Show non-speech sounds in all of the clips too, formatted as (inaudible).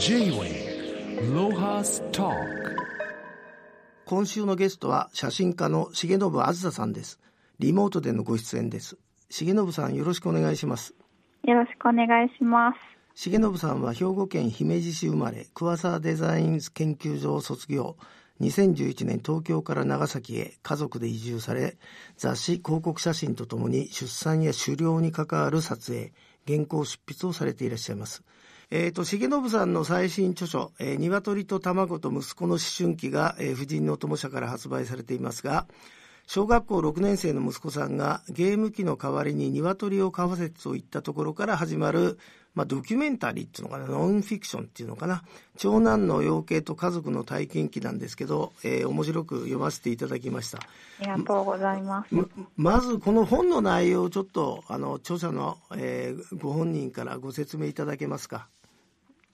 J-Way ロハスタ今週のゲストは写真家の重信あずささんです。リモートでのご出演です。重信さんよろしくお願いします。よろしくお願いします。重信さんは兵庫県姫路市生まれ桑沢デザイン研究所を卒業。2011年東京から長崎へ家族で移住され雑誌広告写真とともに出産や狩猟に関わる撮影原稿執筆をされていらっしゃいますえっ、ー、と、重信さんの最新著書、えー、鶏と卵と息子の思春期が、えー、婦人の友社から発売されていますが、小学校6年生の息子さんがゲーム機の代わりに鶏を飼わせといったところから始まる、まあ、ドキュメンタリーっていうのかな、ノンフィクションっていうのかな、長男の養鶏と家族の体験記なんですけど、えー、面白く読ませていただきました。ありがとうございます。まずこの本の内容をちょっと、あの、著者の、えー、ご本人からご説明いただけますか。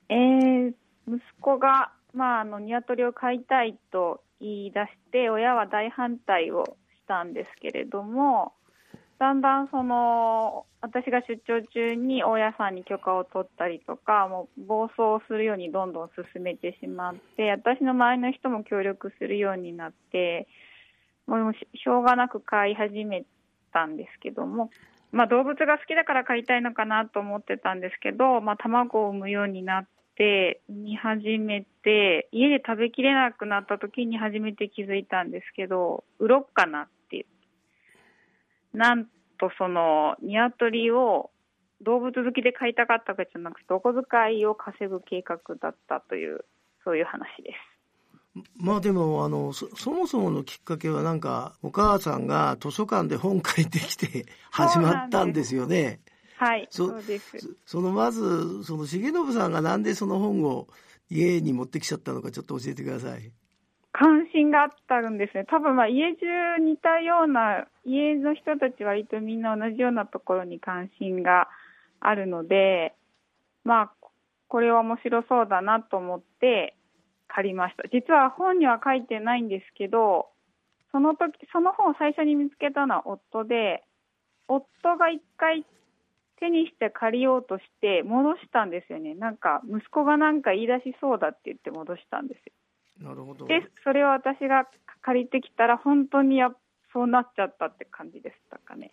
えー、息子が、まあ、あの、鶏を飼いたいと言い出して、親は大反対をしたんですけれども、だんだんその、私が出張中に大家さんに許可を取ったりとか、もう暴走するようにどんどん進めてしまって、私の周りの人も協力するようになって、もうしょうがなく飼い始めたんですけども、まあ、動物が好きだから飼いたいのかなと思ってたんですけど、まあ、卵を産むようになって、見始めて、家で食べきれなくなった時に初めて気づいたんですけど、売ろっかなっていう。なんとその、鶏を動物好きで飼いたかったわけじゃなくて、お小遣いを稼ぐ計画だったという、そういう話です。まあでもあのそもそものきっかけはなんかお母さんが図書館で本借りてきて始まったんですよね。はいそうですそのまずその重信さんがなんでその本を家に持ってきちゃったのかちょっと教えてください。関心があったんですね。多分まあ家中似たような家の人たちは割とみんな同じようなところに関心があるので、まあこれは面白そうだなと思って借りました。実は本には書いてないんですけど、その時、その本を最初に見つけたのは夫で、夫が一回手にして借りようとして戻したんですよね。なんか息子がなんか言い出しそうだって言って戻したんですよ。なるほど。で、それを私が借りてきたら本当にやそうなっちゃったって感じでしたかね。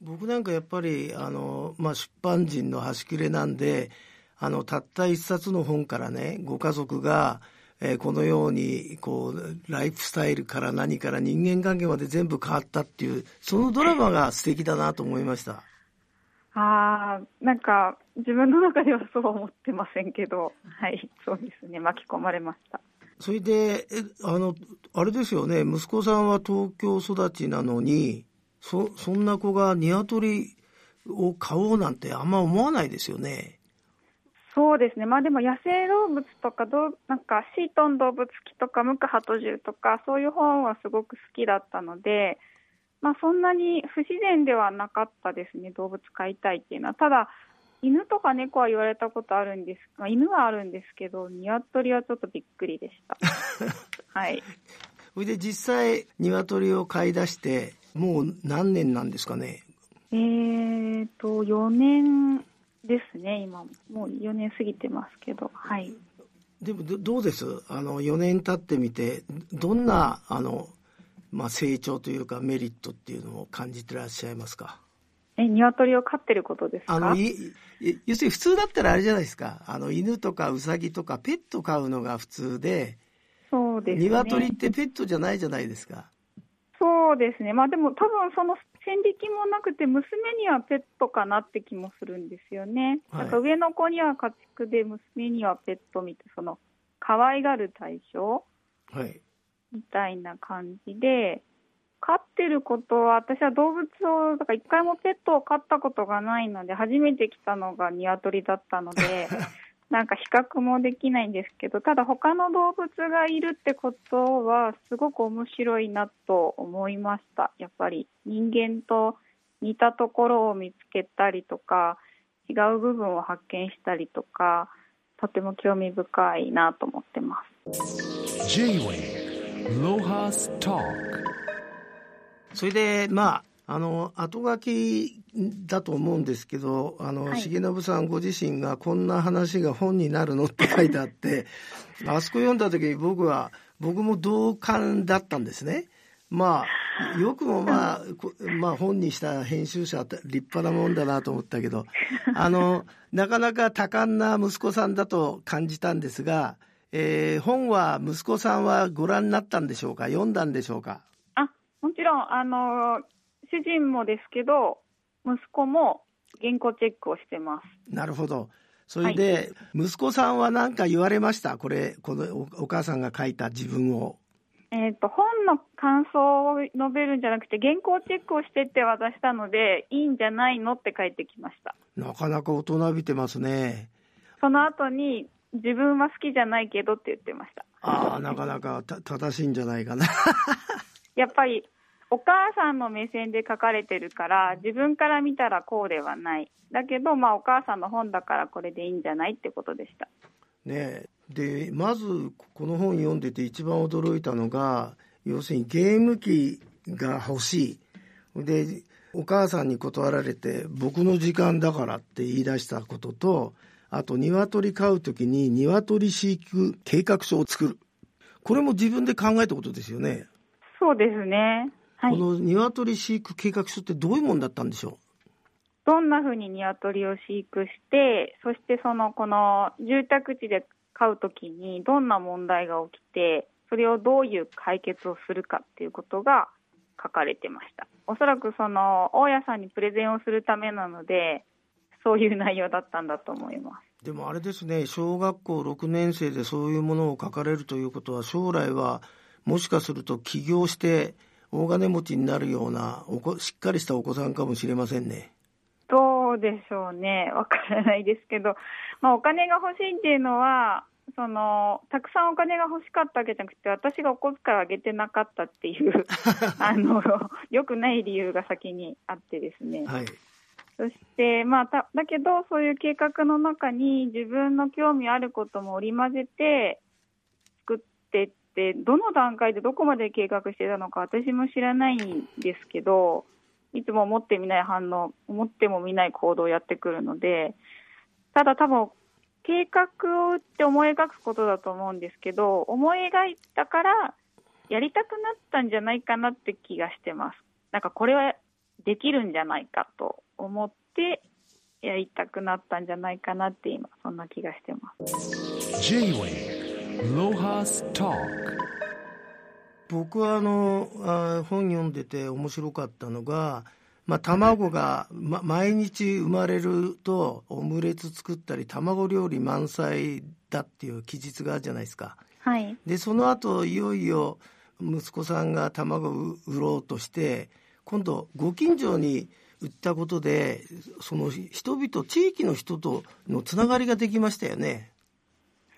僕なんかやっぱりあの、まあ、出版人の端くれなんであのたった一冊の本からねご家族がえー、このようにこうライフスタイルから何から人間関係まで全部変わったっていうそのドラマが素敵だなと思いました。ああ、なんか自分の中ではそう思ってませんけど、はい、そうですね、巻き込まれました。それで、え、あの、あれですよね、息子さんは東京育ちなのに、そ、そんな子が鶏を飼おうなんてあんま思わないですよね。そうですね、まあ、でも野生動物とかどう、なんかシートン動物記とか、ムクハトジュとか、そういう本はすごく好きだったので、まあ、そんなに不自然ではなかったですね、動物飼いたいっていうのは。ただ犬とか猫は言われたことあるんです、まあ、犬はあるんですけど、鶏はちょっとびっくりでした。(laughs) はい。それで実際、鶏を飼い出して、もう何年なんですかね？えーと、4年ですね、今もう4年過ぎてますけど、はい。でもどうです？あの4年経ってみてどんなあの、まあ、成長というかメリットっていうのを感じてらっしゃいますか？え鶏を飼ってることですか？あのい要するに普通だったらあれじゃないですか。あの犬とかウサギとかペット飼うのが普通でそうです、ね、鶏ってペットじゃないじゃないですか。そうですね。まあでも多分その線引きもなくて、娘にはペットかなって気もするんですよね。はい、なんか上の子には家畜で、娘にはペットみたいその可愛がる対象、はい、みたいな感じで、飼ってることは、私は動物を、だから一回もペットを飼ったことがないので、初めて来たのが鶏だったので、(laughs) なんか比較もできないんですけど、ただ他の動物がいるってことは、すごく面白いなと思いました。やっぱり人間と似たところを見つけたりとか、違う部分を発見したりとか、とても興味深いなと思ってます。それで、まあ、あの、後書きだと思うんですけどあの、はい重信さんご自身がこんな話が本になるのって書いてあって (laughs) あそこ読んだ時に僕は僕も同感だったんですね。まあよくもまあ、こまあ本にした編集者って立派なもんだなと思ったけどあのなかなか多感な息子さんだと感じたんですが、えー本は息子さんはご覧になったんでしょうか？読んだんでしょうか？あもちろんあの主人もですけど息子も原稿チェックをしてます。なるほど。それで、息子さんは何か言われました？これ、このおお母さんが書いた自分を。えー、と本の感想を述べるんじゃなくて原稿チェックをしてって渡したのでいいんじゃないの？って返ってきました。なかなか大人びてますね。その後に自分は好きじゃないけどって言ってましたああ、なかなかた正しいんじゃないかな。(laughs) やっぱりお母さんの目線で書かれてるから自分から見たらこうではないだけどまあお母さんの本だからこれでいいんじゃないってことでしたねで、まずこの本読んでて一番驚いたのが、要するにゲーム機が欲しい。で、お母さんに断られて、僕の時間だからって言い出したことと、あと鶏飼うときに鶏飼育計画書を作る。これも自分で考えたことですよね。そうですねはいこの鶏飼育計画書ってどういうもんだったんでしょどんなふうに鶏を飼育して、そしてそのこの住宅地で飼うときにどんな問題が起きて、それをどういう解決をするかっていうことが書かれてました。おそらくその大家さんにプレゼンをするためなので、そういう内容だったんだと思います。うでもあれですね小学校6年生でそういうものを書かれるということは将来はもしかすると起業して大金持ちになるようなおこしっかりしたお子さんかもしれませんね。どうでしょうね、わからないですけど、まあ、お金が欲しいっていうのは、そのたくさんお金が欲しかったわけじゃなくて、私がお小遣いをあげてなかったっていう (laughs) あの、よくない理由が先にあってですね、はい。そして、まあ、ただけど、そういう計画の中に自分の興味あることも織り交ぜて作ってって、どの段階でどこまで計画してたのか、私も知らないんですけど、いつも思ってみない反応、思ってもみない行動をやってくるので、ただ多分、計画を打って思い描くことだと思うんですけど、思い描いたから、やりたくなったんじゃないかなって気がしてます。なんかこれはできるんじゃないかと思ってやりたくなったんじゃないかなって今そんな気がしてます。J-Way Lohas Talk 僕はあのあ本読んでて面白かったのが、まあ、卵が、ま、毎日生まれるとオムレツ作ったり卵料理満載だっていう記述があるじゃないですか。はい。でその後いよいよ息子さんが卵を売ろうとして今度ご近所に売ったことでその人々地域の人とのつながりができましたよね。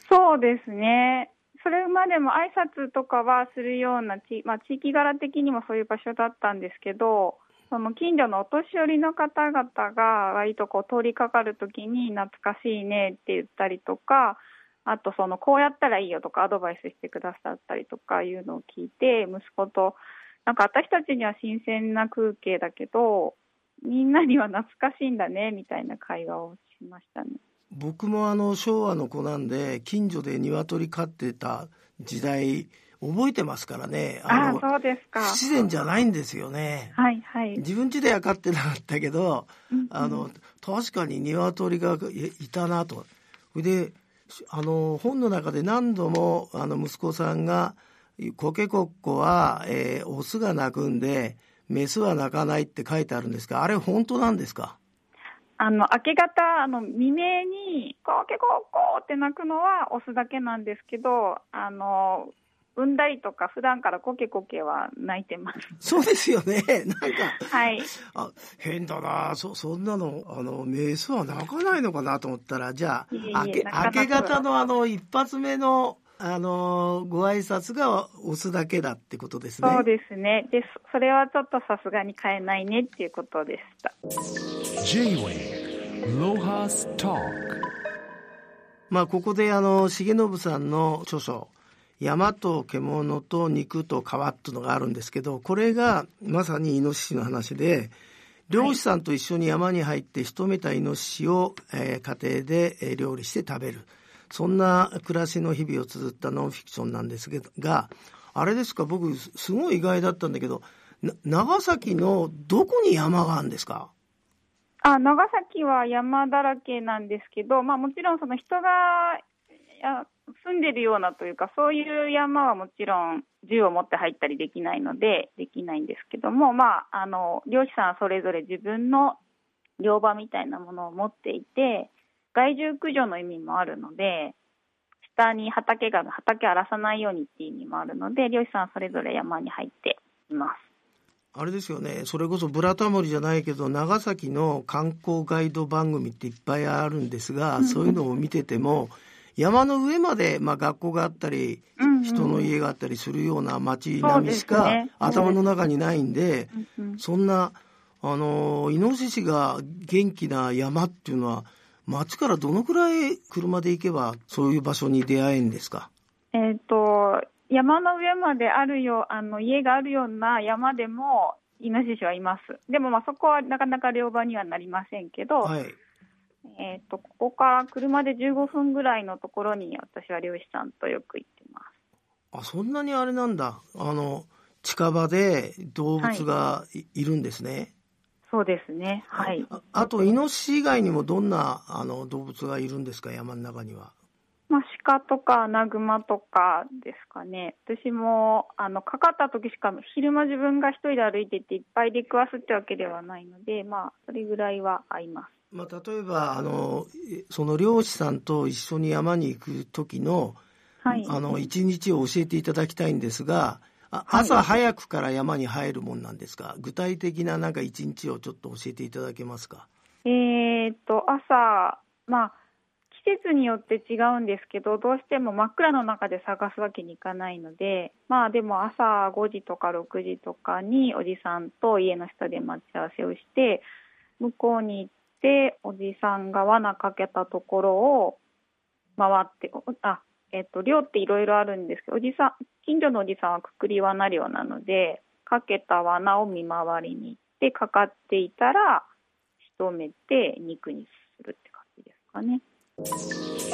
そうですね。それまでも挨拶とかはするような地,、まあ、地域柄的にもそういう場所だったんですけど、その近所のお年寄りの方々が割とこう通りかかるときに懐かしいねって言ったりとか、あとそのこうやったらいいよとかアドバイスしてくださったりとかいうのを聞いて、息子と、なんか私たちには新鮮な風景だけど、みんなには懐かしいんだねみたいな会話をしましたね。僕もあの昭和の子なんで近所で鶏飼ってた時代覚えてますからねああ、のそうですか。不自然じゃないんですよねはいはい。自分家では飼ってなかったけどうんうんあの確かに鶏がいいたなとであの本の中で何度もあの息子さんが「コケコッコは、えーオスが鳴くんでメスは鳴かない」って書いてあるんですがあれ本当なんですか？あの明け方、あの未明に、コーケコーコーって鳴くのはオスだけなんですけど、あの産んだりとか、普段からコケコケは鳴いてます。そうですよね (laughs) なんかはい。あ変だなそそんなのあのメスは鳴かないのかなと思ったらじゃあいえいえ明け明け方のあの一発目のあのご挨拶がオスだけだってことですねそうですね。で、そそれはちょっとさすがに変えないねっていうことでした。J-Way Lohas Talk まあここであの重信さんの著書「山と獣と肉と皮」っていうのがあるんですけどこれがまさにイノシシの話で漁師さんと一緒に山に入って仕留めたイノシシを、えー家庭でえー料理して食べる。そんな暮らしの日々を綴ったノンフィクションなんですが、あれですか、僕、すごい意外だったんだけど、長崎のどこに山があるんですか？あ長崎は山だらけなんですけど、まあ、もちろんその人がや住んでるようなというか、そういう山はもちろん銃を持って入ったりできないので、できないんですけども、まあ、あの漁師さんはそれぞれ自分の漁場みたいなものを持っていて、害獣駆除の意味もあるので、下に畑が畑荒らさないようにっていう意味もあるので、漁師さんはそれぞれ山に入っています。あれですよね、それこそブラタモリじゃないけど、長崎の観光ガイド番組っていっぱいあるんですが、そういうのを見てても、山の上まで、まあ、学校があったり、人の家があったりするような街並みしか、ね。頭の中にないんで、うんうん。そんな、あの、イノシシが元気な山っていうのは、町からどのくらい車で行けば、そういう場所に出会えるんですか？えっ、と、山の上まであるよ、あの、家があるような山でも、イノシシはいます。でも、まあ、そこはなかなか漁場にはなりませんけど、はい。えっ、と、ここから車で15分ぐらいのところに、私は漁師さんとよく行ってます。あ、そんなにあれなんだ。あの、近場で動物がい,、るんですね。そうですね。はい。ああと、イノシシ以外にもどんなあの動物がいるんですか、山の中には。まあ、鹿とかアナグマとかですかね。私も、あの、かかった時しか、昼間自分が一人で歩いてていっぱい出くわすってわけではないので、まあ、それぐらいは合います。まあ、例えば、あの、えその漁師さんと一緒に山に行く時の、はい。あの、一日を教えていただきたいんですが、朝早くから山に入るもんなんですか？具体的ななんか一日をちょっと教えていただけますか？えーっと、朝、まあ、季節によって違うんですけど、どうしても真っ暗の中で探すわけにいかないので、まあでも朝5時とか6時とかにおじさんと家の下で待ち合わせをして、向こうに行って、おじさんが罠かけたところを回って、おあ、えっと、漁っていろいろあるんですけど、おじさん、近所のおじさんはくくり罠漁なので、かけた罠を見回りに行って、かかっていたら、仕留めて肉にするって感じですかね。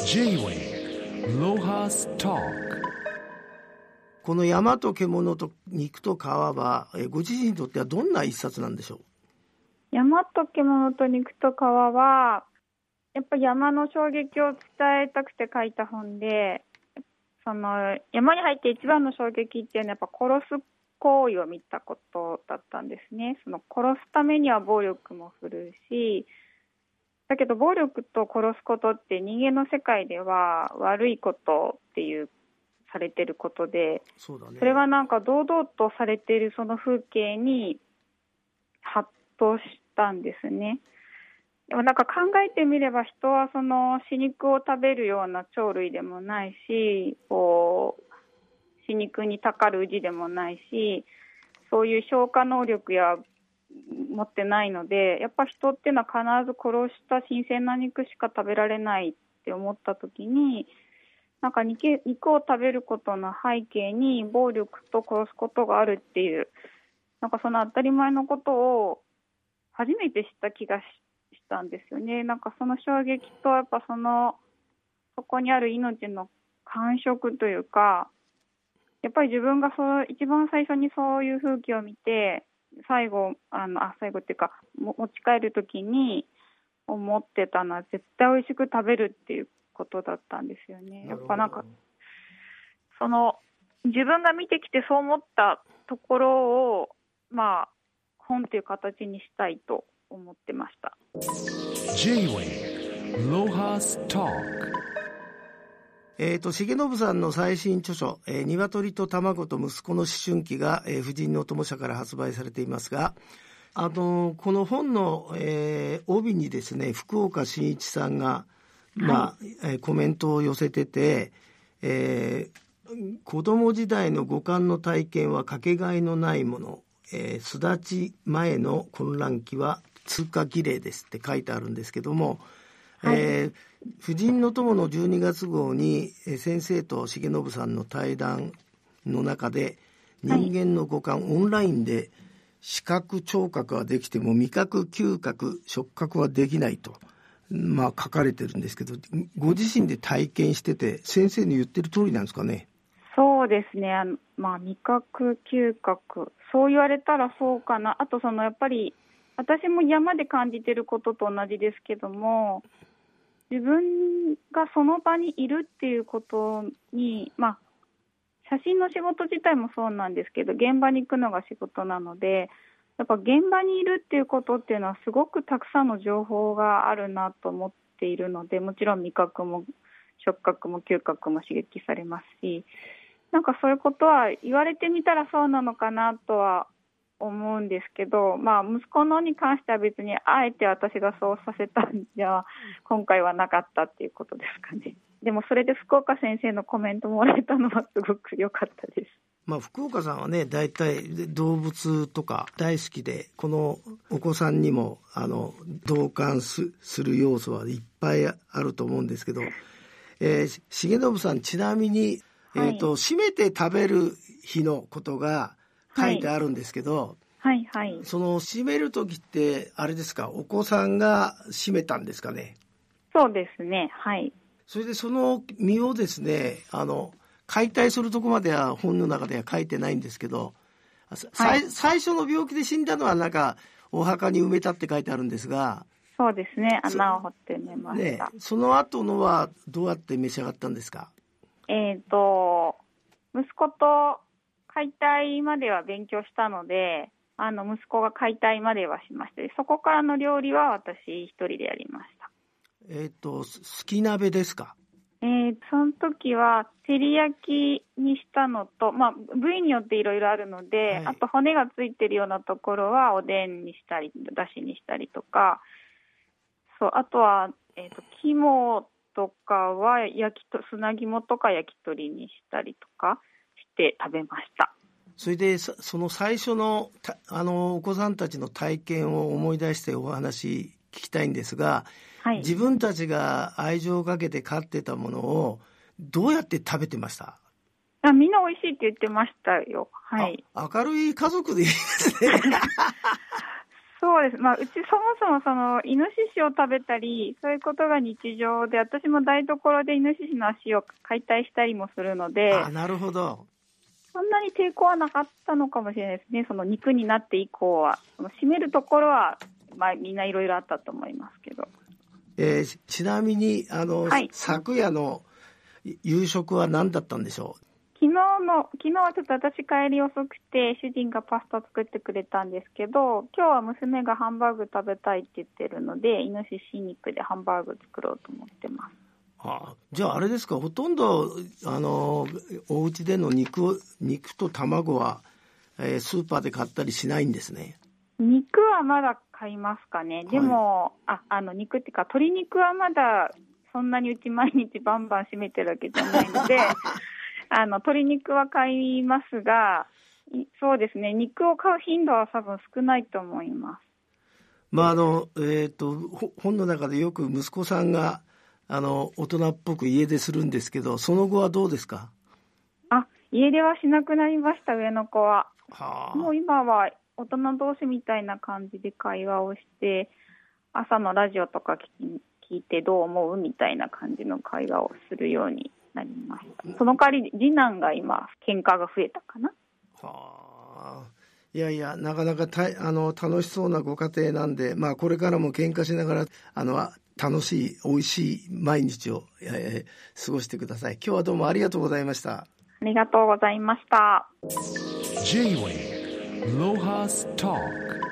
J-Wave Lohas Talk この山と獣と肉と皮は、えご自身にとってはどんな一冊なんでしょう？山と獣と肉と皮は、やっぱ山の衝撃を伝えたくて書いた本で、その山に入って一番の衝撃っていうのはやっぱ殺す行為を見たことだったんですね。その殺すためには暴力も振るうし、だけど暴力と殺すことって人間の世界では悪いことっていうされてることで、それがなんか堂々とされているその風景にハッとしたんですね。でもなんか考えてみれば人はその死肉を食べるような鳥類でもないし、こう死肉にたかる氏でもないし、そういう消化能力や持ってないので、やっぱ人っていうのは必ず殺した新鮮な肉しか食べられないって思った時に、なんか肉肉を食べることの背景に暴力と殺すことがあるっていう、なんかその当たり前のことを初めて知った気がししたんですよね。なんかその衝撃とやっぱそのそこにある命の感触というか、やっぱり自分がそう一番最初にそういう風景を見て、最後あのあ最後っていうかも持ち帰る時に思ってたのは絶対美味しく食べるっていうことだったんですよね。やっぱなんかその自分が見てきてそう思ったところをまあ本という形にしたいと思ってました。J-Wave Lohas Talk えっ、と、重信さんの最新著書、えー、鶏と卵と息子の思春期が、えー、婦人の友社から発売されていますが、あの、この本の、えー帯にですね、福岡伸一さんが、まあ、えーコメントを寄せてて、えー子供時代の五感の体験はかけがえのないもの、えー、巣立ち前の混乱期は通過儀礼ですって書いてあるんですけども、えー婦人の友の12月号にえー先生と重信さんの対談の中で人間の五感、オンラインで視覚聴覚はできても味覚嗅覚触覚はできないと、まあ、書かれてるんですけどご自身で体験してて先生の言ってる通りなんですかね？そうですね、あのまあ、味覚、嗅覚、そう言われたらそうかな、あとそのやっぱり、私も山で感じてることと同じですけども、自分がその場にいるっていうことに、まあ、写真の仕事自体もそうなんですけど、現場に行くのが仕事なので、やっぱ現場にいるっていうことっていうのは、すごくたくさんの情報があるなと思っているので、もちろん味覚も触覚も嗅覚も刺激されますし、なんかそういうことは言われてみたらそうなのかなとは思うんですけど、まあ、息子のに関しては別にあえて私がそうさせたんじゃ今回はなかったっていうことですかね。でもそれで福岡先生のコメントもらえたのはすごく良かったです。まあ、福岡さんはね大体動物とか大好きでこのお子さんにもあの同感する要素はいっぱいあると思うんですけど、えー、重信さんちなみに、はい、えーと、締めて食べる日のことが書いてあるんですけど、はい。はい、その締める時ってあれですか？お子さんが締めたんですかね？そうですね。はい。それでその身をですねあの解体するとこまでは本の中では書いてないんですけど、はい、最初の病気で死んだのはなんかお墓に埋めたって書いてあるんですがそうですね。穴を掘って埋めました、ね、その後のはどうやって召し上がったんですか？えっ、ー、と息子と解体までは勉強したのであの息子が解体まではしましてそこからの料理は私一人でやりました。えっ、ー、と好き鍋ですか？えー、その時は照り焼きにしたのと、まあ、部位によっていろいろあるので、はい、あと骨がついてるようなところはおでんにしたりだしにしたりとかそうあとは、えーと、肝とかは焼きと砂肝とか焼き鳥にしたりとかして食べましたそれでその最初のあのお子さんたちの体験を思い出してお話聞きたいんですがはい、自分たちが愛情をかけて飼ってたものをどうやって食べてました？あみんな美味しいって言ってましたよ。はい。明るい家族でいいですね。(laughs) そうです。まあ、うちそもそもその、イノシシを食べたり、そういうことが日常で、私も台所でイノシシの足を解体したりもするので、あ、なるほど。そんなに抵抗はなかったのかもしれないですね。その肉になって以降は。締めるところは、まあ、みんないろいろあったと思いますけど。えー、ちなみにあの、はい、昨夜の夕食は何だったんでしょう？昨日の昨日はちょっと私帰り遅くて主人がパスタ作ってくれたんですけど今日は娘がハンバーグ食べたいって言ってるのでイノシシ肉でハンバーグ作ろうと思ってます。はあ、じゃああれですかほとんどあのお家での肉肉と卵は、えー、スーパーで買ったりしないんですね？肉はまだ買いますかね。でも、はい、あ、あの肉っていうか、鶏肉はまだそんなにうち毎日バンバン締めてるわけじゃないので、(laughs) あの、鶏肉は買いますが、そうですね、肉を買う頻度は多分少ないと思います。まあ、あの、えっ、ー、と、本の中でよく息子さんが、あの、大人っぽく家出するんですけど、その後はどうですか？あ、家出はしなくなりました、上の子は。はあ、もう今は大人同士みたいな感じで会話をして朝のラジオとか聞いてどう思うみたいな感じの会話をするようになりました。その代わり次男が今喧嘩が増えたかな？はあ。いやいやなかなかたあの楽しそうなご家庭なんで、まあ、これからも喧嘩しながらあの楽しい美味しい毎日を、えー、過ごしてください。今日はどうもありがとうございました。ありがとうございました。J-Way Lojas Talk.